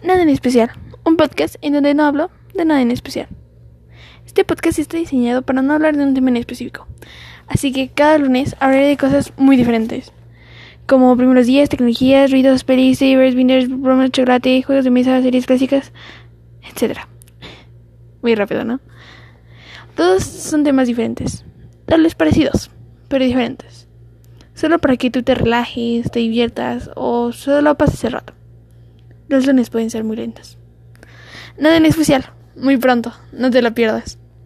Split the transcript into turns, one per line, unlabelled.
Nada en especial, un podcast en donde no hablo de nada en especial. Este podcast está diseñado para no hablar de un tema en específico, así que cada lunes hablaré de cosas muy diferentes, como primeros días, tecnologías, ruidos, pelis, sabers, binders, bromas, chocolate, juegos de mesa, series clásicas, etc. Muy rápido, ¿no? Todos son temas diferentes, tal vez parecidos, pero diferentes. Solo para que tú te relajes, te diviertas o solo pases el rato. Los lunes pueden ser muy lentos. Nada en especial, muy pronto, no te lo pierdas.